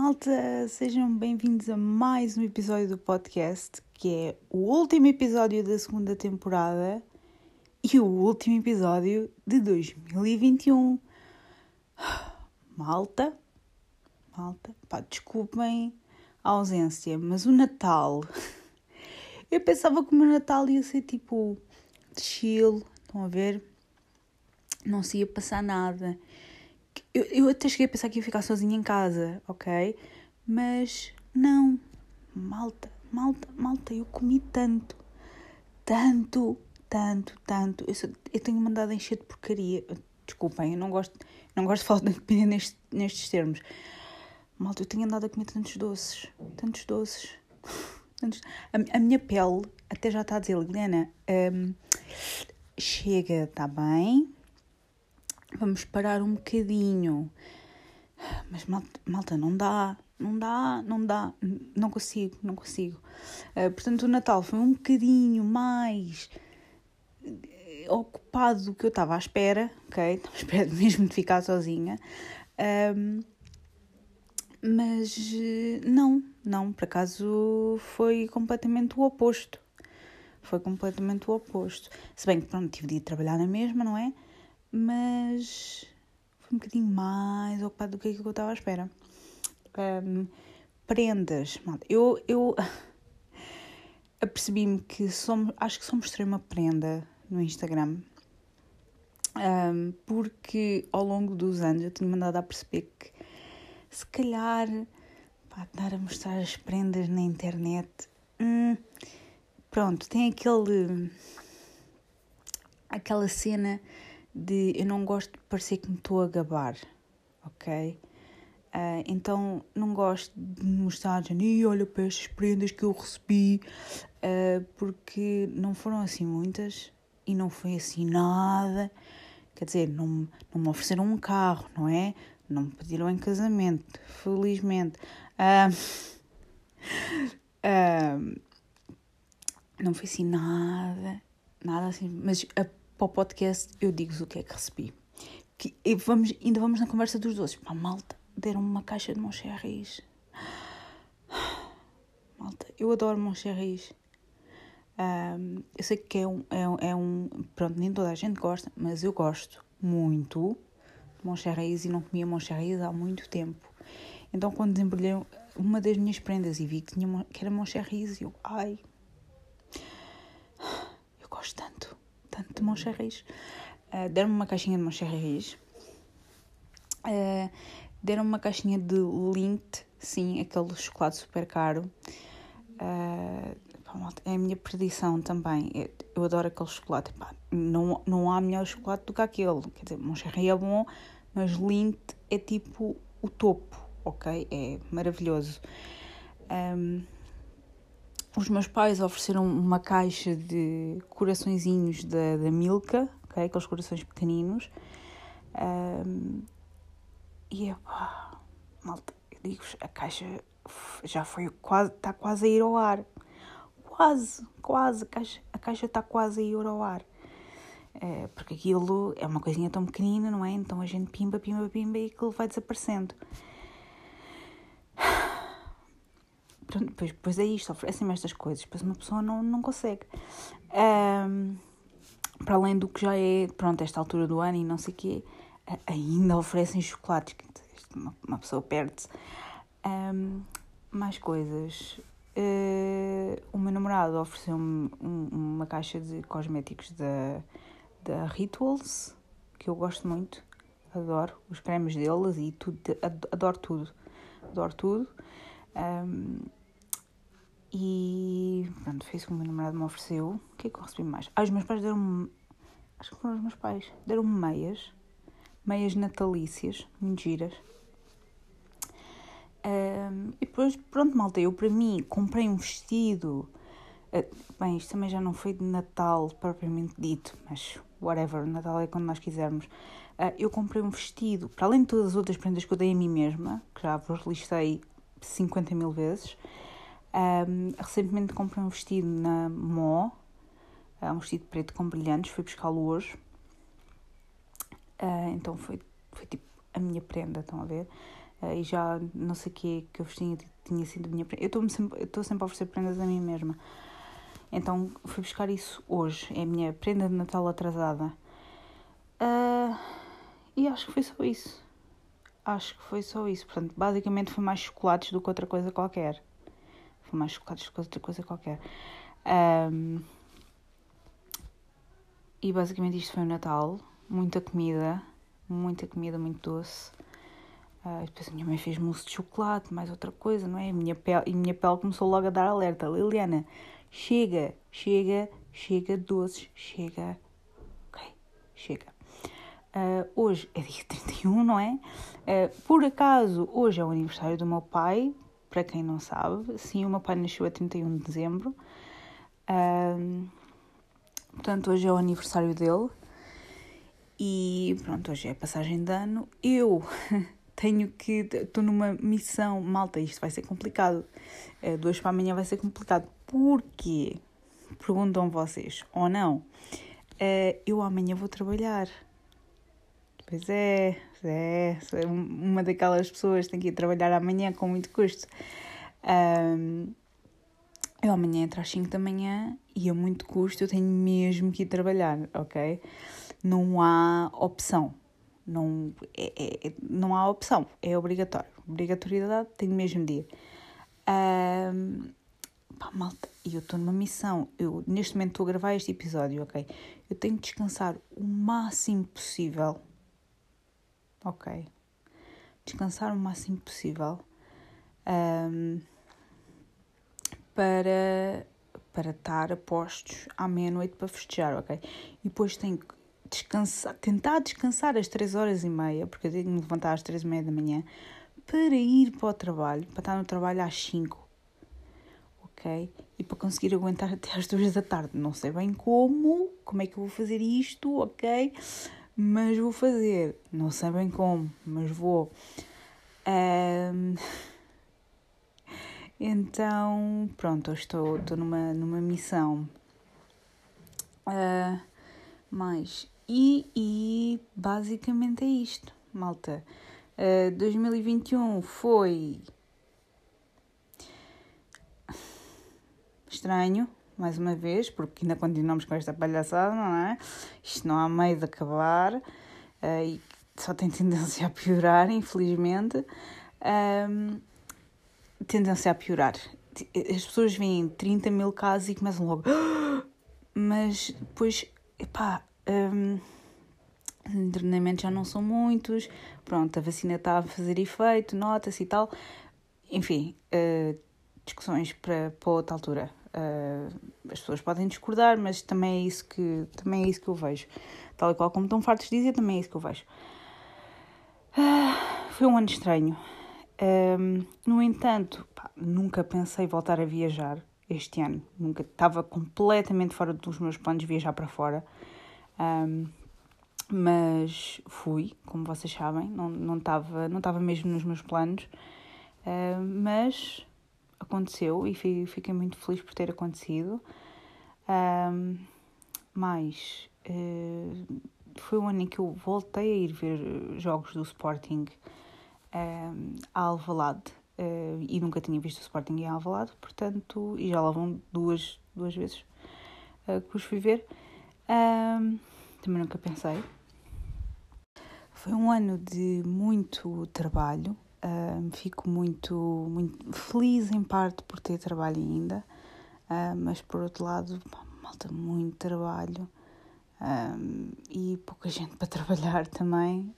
malta! Sejam bem-vindos a mais um episódio do podcast, que é o último episódio da segunda temporada e o último episódio de 2021. Malta, malta, pá, desculpem a ausência, mas o Natal. Eu pensava que o meu Natal ia ser tipo chill, estão a ver? Não se ia passar nada eu, eu até cheguei a pensar que ia ficar sozinha em casa, ok? Mas não, malta, malta, malta, eu comi tanto, tanto, tanto, tanto. Eu, só, eu tenho mandado encher de porcaria. Desculpem, eu não gosto, não gosto de falar de comida nestes, nestes termos. Malta, eu tenho andado a comer tantos doces, tantos doces. Tantos... A, a minha pele até já está a dizer, Helena, um, chega, está bem, vamos parar um bocadinho. Mas malta, malta, não dá, não dá, não dá, não consigo, não consigo. Uh, portanto, o Natal foi um bocadinho mais eh, ocupado do que eu estava à espera, ok? Estava à espera mesmo de ficar sozinha. Um, mas eh, não, não, por acaso foi completamente o oposto. Foi completamente o oposto. Se bem que, pronto, tive de ir trabalhar na mesma, não é? Mas foi um bocadinho mais ocupado do que que eu estava à espera. Um, prendas, eu, eu apercebi-me que somos, acho que só mostrei uma prenda no Instagram um, porque ao longo dos anos eu tinha mandado a perceber que se calhar pá, dar a mostrar as prendas na internet hum, pronto, tem aquele aquela cena de eu não gosto de parecer que me estou a gabar, ok? Uh, então não gosto de mostrar, e olha para estas prendas que eu recebi, uh, porque não foram assim muitas e não foi assim nada. Quer dizer, não, não me ofereceram um carro, não é? Não me pediram em casamento, felizmente. Uh, não foi assim nada, nada assim, mas a para o podcast, eu digo-vos o que é que recebi. Que, vamos, ainda vamos na conversa dos doces. Pá, malta, deram-me uma caixa de Moncherris. Malta, eu adoro Moncherris. Um, eu sei que é um, é, é um. Pronto, nem toda a gente gosta, mas eu gosto muito de Moncherris e não comia Moncherris há muito tempo. Então, quando desembrulhei uma das minhas prendas e vi que, tinha, que era Moncherris, eu. Ai. Eu gosto tanto de Moncherris. Uh, deram-me uma caixinha de Moncherris. Uh, deram-me uma caixinha de Lindt, sim, aquele chocolate super caro. Uh, é a minha perdição também. Eu, eu adoro aquele chocolate. Pá, não, não há melhor chocolate do que aquele. Quer dizer, Moncherry é bom, mas Lindt é tipo o topo, ok? É maravilhoso. Um, os meus pais ofereceram uma caixa de coraçõezinhos da, da Milka, okay? aqueles corações pequeninos. Um, e pá, malta, eu digo a caixa já foi quase, está quase a ir ao ar. Quase, quase, a caixa, a caixa está quase a ir ao ar. É, porque aquilo é uma coisinha tão pequenina, não é? Então a gente pimba, pimba, pimba e aquilo vai desaparecendo. Pronto, depois, depois é isto, oferecem-me estas coisas, depois uma pessoa não, não consegue. Um, para além do que já é, pronto, esta altura do ano e não sei o quê, ainda oferecem chocolates, uma, uma pessoa perde-se. Um, mais coisas. Uh, o meu namorado ofereceu-me um, uma caixa de cosméticos da, da Rituals, que eu gosto muito, adoro os cremes deles e tudo, adoro tudo, adoro tudo. Um, e pronto, foi isso que o meu namorado me ofereceu. O que é que eu recebi mais? Ah, os meus pais deram-me. Acho que foram os meus pais. Deram-me meias. Meias natalícias, muito giras. Um, e depois, pronto, malta, eu para mim comprei um vestido. Uh, bem, isto também já não foi de Natal propriamente dito, mas whatever, Natal é quando nós quisermos. Uh, eu comprei um vestido, para além de todas as outras prendas que eu dei a mim mesma, que já vos listei 50 mil vezes. Um, recentemente comprei um vestido na Mó, uh, um vestido preto com brilhantes, fui buscá-lo hoje. Uh, então foi, foi tipo a minha prenda, estão a ver? uh, e já não sei o que que eu tinha, tinha sido a minha prenda. Eu estou sempre, estou sempre a oferecer prendas a mim mesma. Então fui buscar isso hoje. É a minha prenda de Natal atrasada. Uh, e acho que foi só isso. Acho que foi só isso. Portanto, basicamente foi mais chocolates do que outra coisa qualquer. Foi mais chocolates que outra coisa qualquer. Um, e basicamente isto foi o Natal. Muita comida. Muita comida, muito doce. Uh, depois a minha mãe fez mousse de chocolate, mais outra coisa, não é? A minha pele, e minha pele começou logo a dar alerta. Liliana, chega, chega, chega doces, chega. Ok, chega. Uh, hoje é dia 31, não é? Uh, por acaso, hoje é o aniversário do meu pai, para quem não sabe. Sim, o meu pai nasceu a 31 de dezembro. Uh, portanto, hoje é o aniversário dele. E pronto, hoje é a passagem de ano. Eu tenho que. Estou numa missão. Malta, isto vai ser complicado. Uh, para amanhã vai ser complicado. Porquê? Perguntam vocês, ou não? Uh, eu amanhã vou trabalhar. Pois é, é, uma daquelas pessoas que tem que ir trabalhar amanhã com muito custo. Um, eu amanhã entro às 5 da manhã e a muito custo eu tenho mesmo que ir trabalhar, ok? Não há opção. Não, é, é, não há opção, é obrigatório. Obrigatoriedade, tenho mesmo de ir. Um, pá, malta, eu estou numa missão. Eu neste momento estou a gravar este episódio, ok? Eu tenho de descansar o máximo possível ok. Descansar o máximo possível um, para, para estar a postos à meia-noite para festejar, ok? E depois tenho que descansar, tentar descansar às 3 horas e meia, porque eu tenho que me levantar às 3 e meia da manhã, para ir para o trabalho, para estar no trabalho às 5, ok? E para conseguir aguentar até às 2 da tarde. Não sei bem como, como é que eu vou fazer isto, ok? Mas vou fazer. Não sei bem como, mas vou. Um, então, pronto, estou, estou numa, numa missão. Uh, mais. E, e basicamente é isto, malta. Uh, 2021 foi estranho, mais uma vez, porque ainda continuamos com esta palhaçada, não é? Isto não há meio de acabar uh, e só tem tendência a piorar, infelizmente. Um, tendência a piorar. As pessoas veem 30 mil casos e começam logo. Mas depois, epá, um, os internamentos já não são muitos, pronto, a vacina está a fazer efeito, nota-se e tal. Enfim, uh, discussões para, para outra altura. Uh, as pessoas podem discordar, mas também é isso que, também é isso que eu vejo. Tal e qual como estão fartos de dizer, também é isso que eu vejo. Uh, foi um ano estranho. Uh, no entanto, pá, nunca pensei voltar a viajar este ano. Nunca estava completamente fora dos meus planos viajar para fora. Mas fui, como vocês sabem, não, não, estava, não estava mesmo nos meus planos. Mas aconteceu e fiquei muito feliz por ter acontecido. Um, mas uh, foi o ano em que eu voltei a ir ver jogos do Sporting um, a Alvalade uh, e nunca tinha visto o Sporting em Alvalade, portanto, e já lá vão duas, duas vezes uh, que os fui ver. Um, também nunca pensei. Foi um ano de muito trabalho, Fico muito, muito feliz em parte por ter trabalho ainda, uh, mas por outro lado, malta, muito trabalho e pouca gente para trabalhar também.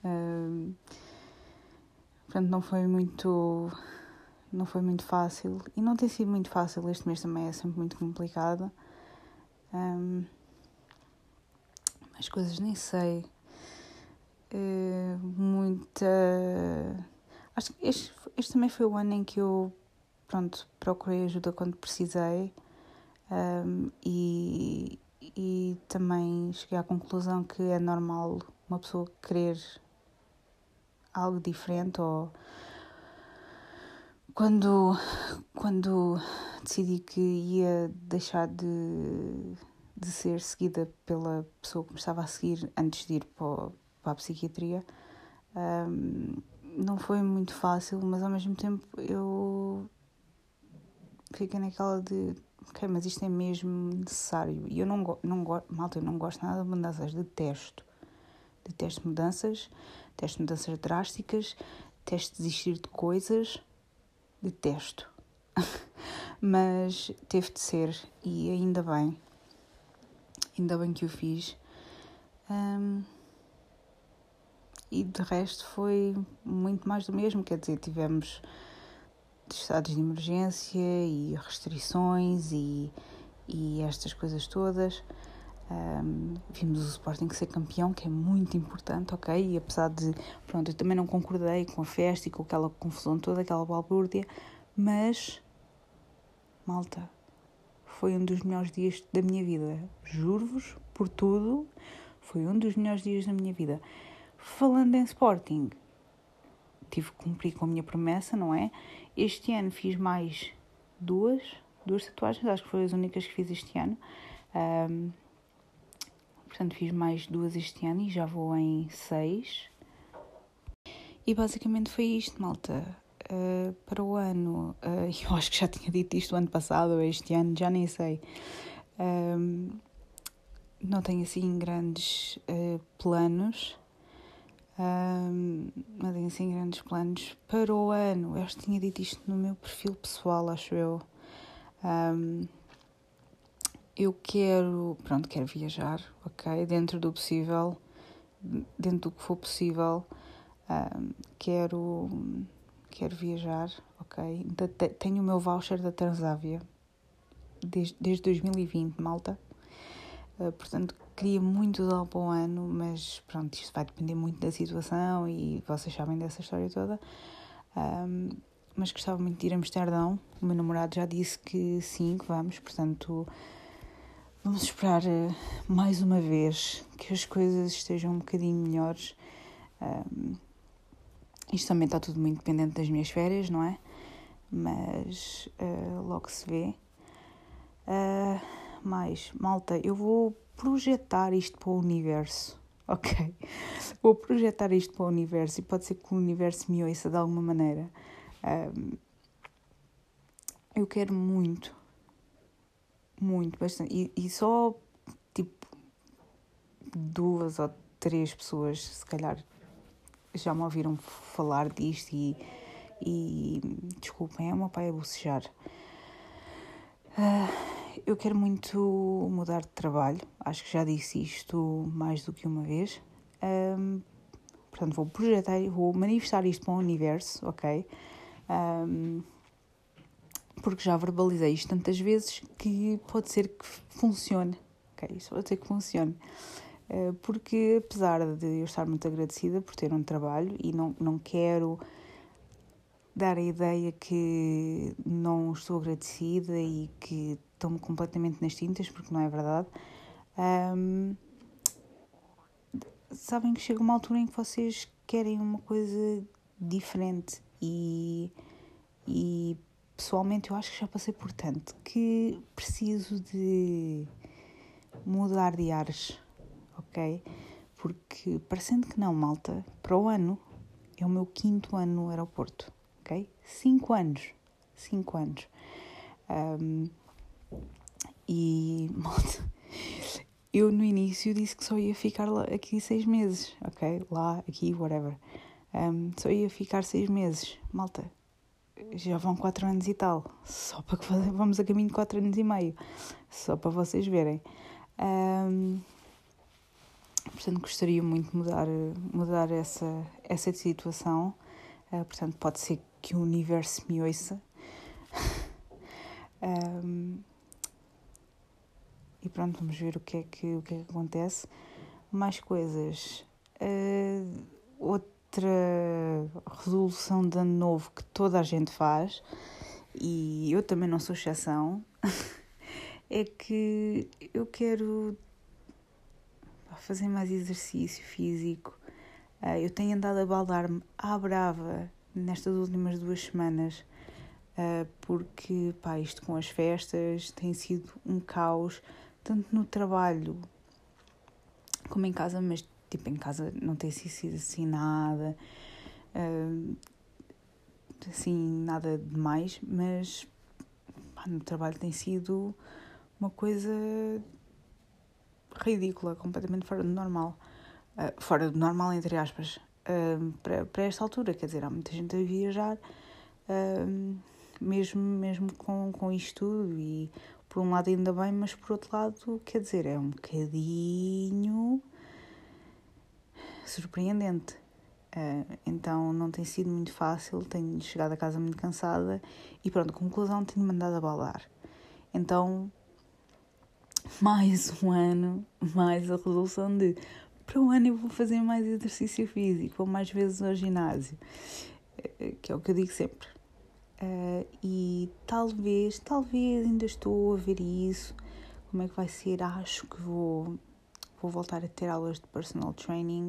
portanto, não foi muito. Não foi muito fácil e não tem sido muito fácil. Este mês também é sempre muito complicado. Um, as coisas nem sei. muita Acho que este, este também foi o ano em que eu, pronto, procurei ajuda quando precisei um, e, e também cheguei à conclusão que é normal uma pessoa querer algo diferente ou quando, quando decidi que ia deixar de, de ser seguida pela pessoa que me estava a seguir antes de ir para, para a psiquiatria, um, não foi muito fácil, mas ao mesmo tempo eu fiquei naquela de ok, mas isto é mesmo necessário. E eu não, não gosto, malta, eu não gosto nada de mudanças, detesto. Detesto mudanças, detesto mudanças drásticas, detesto desistir de coisas, detesto. mas teve de ser e ainda bem, ainda bem que o fiz. Um, e de resto foi muito mais do mesmo, quer dizer, tivemos estados de emergência e restrições e, e estas coisas todas. Um, vimos o Sporting ser campeão, que é muito importante, ok? E apesar de, pronto, eu também não concordei com a festa e com aquela confusão toda, aquela balbúrdia, mas, malta, foi um dos melhores dias da minha vida. Juro-vos, por tudo, foi um dos melhores dias da minha vida. Falando em Sporting, tive que cumprir com a minha promessa, não é? Este ano fiz mais duas, duas tatuagens, acho que foram as únicas que fiz este ano. Um, portanto, fiz mais duas este ano e já vou em seis. E basicamente foi isto, malta. Uh, para o ano, uh, eu acho que já tinha dito isto ano passado ou este ano, já nem sei. Um, não tenho assim grandes uh, planos um, tenho assim grandes planos para o ano. Eu tinha dito isto no meu perfil pessoal, acho eu. Um, eu quero, pronto, quero viajar, ok? Dentro do possível, dentro do que for possível, um, quero, quero viajar, ok? Tenho o meu voucher da Transávia desde, desde 2020, malta. Uh, portanto, queria muito dar para o ano, mas pronto, isto vai depender muito da situação e vocês sabem dessa história toda. Um, mas gostava muito de ir a Amsterdão. O meu namorado já disse que sim, que vamos, portanto vamos esperar uh, mais uma vez que as coisas estejam um bocadinho melhores. Um, isto também está tudo muito dependente das minhas férias, não é? Mas uh, logo se vê. Uh, mais, malta, eu vou projetar isto para o universo, ok? Vou projetar isto para o universo e pode ser que o universo me ouça de alguma maneira. Um, eu quero muito, muito, bastante. E, e só tipo duas ou três pessoas, se calhar, já me ouviram falar disto e, e desculpem, é meu pai a bocejar. Uh, eu quero muito mudar de trabalho, acho que já disse isto mais do que uma vez. Um, portanto, vou projetar, vou manifestar isto para o universo, ok? Um, porque já verbalizei isto tantas vezes que pode ser que funcione, ok? Isso pode ser que funcione. Uh, porque apesar de eu estar muito agradecida por ter um trabalho e não, não quero dar a ideia que não estou agradecida e que estou-me completamente nas tintas, porque não é verdade. Um, sabem que chega uma altura em que vocês querem uma coisa diferente e, e pessoalmente eu acho que já passei por tanto que preciso de mudar de ares, ok? Porque parecendo que não, malta, para o ano é o meu quinto ano no aeroporto ok? Cinco anos. Cinco anos. Um, e, eu no início disse que só ia ficar lá, aqui seis meses, ok? Lá, aqui, whatever. Um, só ia ficar seis meses. Malta, já vão quatro anos e tal. Só para que vamos a caminho de quatro anos e meio. Só para vocês verem. Um, portanto, gostaria muito de mudar, mudar essa, essa situação. Uh, portanto, pode ser que o universo me ouça. um, pronto, vamos ver o que é que, o que, é que acontece. Mais coisas. Uh, outra resolução de ano novo que toda a gente faz, e eu também não sou exceção, é que eu quero fazer mais exercício físico. Uh, eu tenho andado a baldar-me à brava nestas últimas duas semanas, uh, porque pá, isto com as festas tem sido um caos, tanto no trabalho como em casa, mas tipo em casa não tem sido assim nada. Uh, assim, nada demais, mas pá, no trabalho tem sido uma coisa ridícula, completamente fora do normal. Uh, fora do normal, entre aspas, uh, para, para esta altura. Quer dizer, há muita gente a viajar, uh, mesmo, mesmo com, com isto tudo, e por um lado ainda bem, mas por outro lado, quer dizer, é um bocadinho surpreendente. Uh, então não tem sido muito fácil, tenho chegado a casa muito cansada e pronto, conclusão, tenho mandado a balar. Então, mais um ano, mais a resolução de para o ano eu vou fazer mais exercício físico, vou mais vezes ao ginásio, uh, que é o que eu digo sempre. Uh, e talvez, talvez ainda estou a ver isso, como é que vai ser, acho que vou, vou voltar a ter aulas de personal training,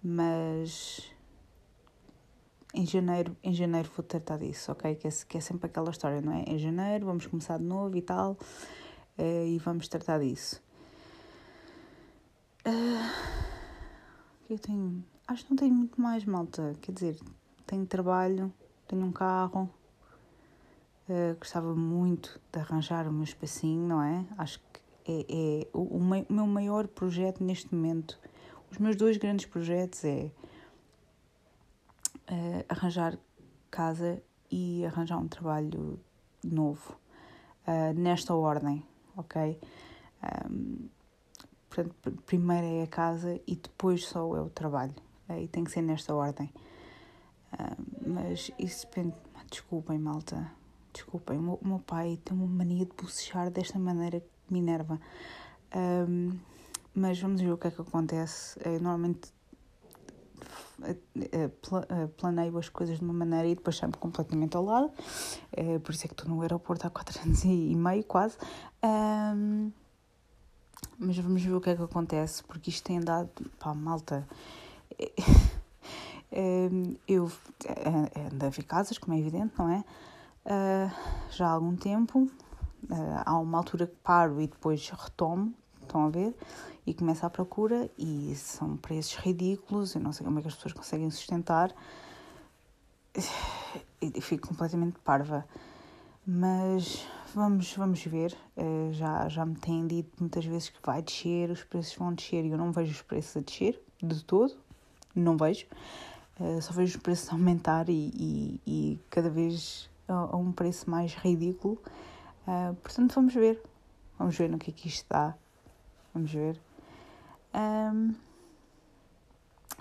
mas em janeiro, em janeiro vou tratar disso, ok? Que é, que é sempre aquela história, não é? Em janeiro vamos começar de novo e tal, uh, e vamos tratar disso. Uh, eu tenho, acho que não tenho muito mais malta, quer dizer, tenho trabalho, tenho um carro, uh, gostava muito de arranjar o meu espacinho, não é? Acho que é, é o, o, meu maior projeto neste momento. Os meus dois grandes projetos é uh, arranjar casa e arranjar um trabalho novo, uh, nesta ordem, ok? Um, portanto, primeiro é a casa e depois só é o trabalho. Uh, e tem que ser nesta ordem. Mas isso depende. Desculpem, malta Desculpem, o meu, meu pai tem uma mania de bocejar desta maneira que me enerva. Um, mas vamos ver o que é que acontece. Eu normalmente eh, eh, planeio as coisas de uma maneira e depois chamo completamente ao lado. Por isso é que estou no aeroporto há quatro anos e meio, quase. Um, mas vamos ver o que é que acontece, porque isto tem andado. pá, malta. Eu ando a ver casas, como é evidente, não é? uh, já há algum tempo. Há uma altura que paro e depois retomo, estão a ver? E começo a procura e são preços ridículos, eu não sei como é que as pessoas conseguem sustentar. E fico completamente parva. Mas vamos, vamos ver. Já, já me têm dito muitas vezes que vai descer, os preços vão descer e eu não vejo os preços a descer de todo. Não vejo. Uh, só vejo os preços aumentar e, e, e cada vez a, um preço mais ridículo. Uh, portanto, vamos ver. Vamos ver no que é que isto dá. Vamos ver. Um,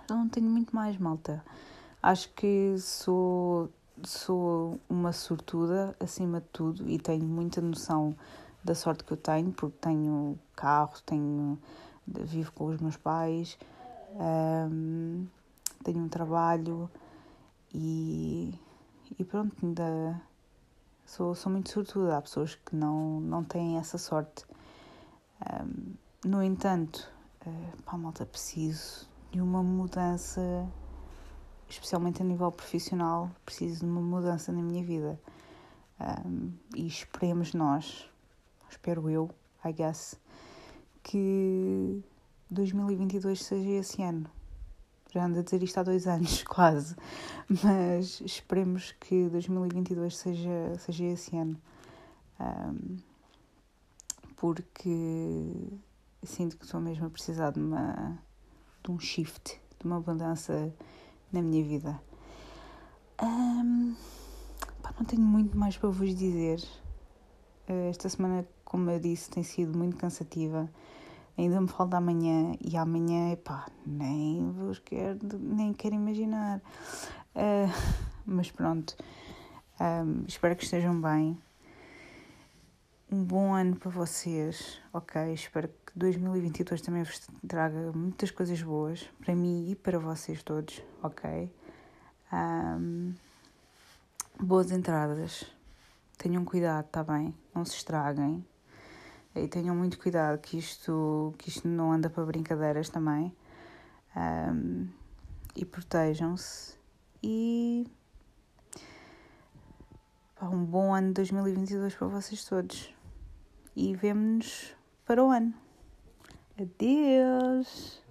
não tenho muito mais, malta. Acho que sou, sou uma sortuda acima de tudo e tenho muita noção da sorte que eu tenho, porque tenho carro, tenho, vivo com os meus pais, um, tenho um trabalho e e pronto, ainda sou, sou muito sortuda. Há pessoas que não, não têm essa sorte. Um, no entanto, uh, pá, malta, preciso de uma mudança, especialmente a nível profissional, preciso de uma mudança na minha vida. Um, e esperemos nós, espero eu, I guess, que 2022 seja esse ano já ando a dizer isto há dois anos, quase. Mas esperemos que 2022 seja, seja esse ano. Um, porque sinto que estou mesmo a precisar de, uma, de um shift, de uma mudança na minha vida. Um, pá, não tenho muito mais para vos dizer. Esta semana, como eu disse, tem sido muito cansativa ainda me falta amanhã e amanhã, pá, nem vos quero, nem quero imaginar. Uh, mas pronto, um, espero que estejam bem. Um bom ano para vocês, ok? Espero que 2022 também vos traga muitas coisas boas para mim e para vocês todos, ok? Um, boas entradas. Tenham cuidado, tá bem? Não se estraguem e tenham muito cuidado que isto, que isto não anda para brincadeiras também. Um, e protejam-se. E um bom ano de 2022 para vocês todos. E vemo-nos para o ano. Adeus!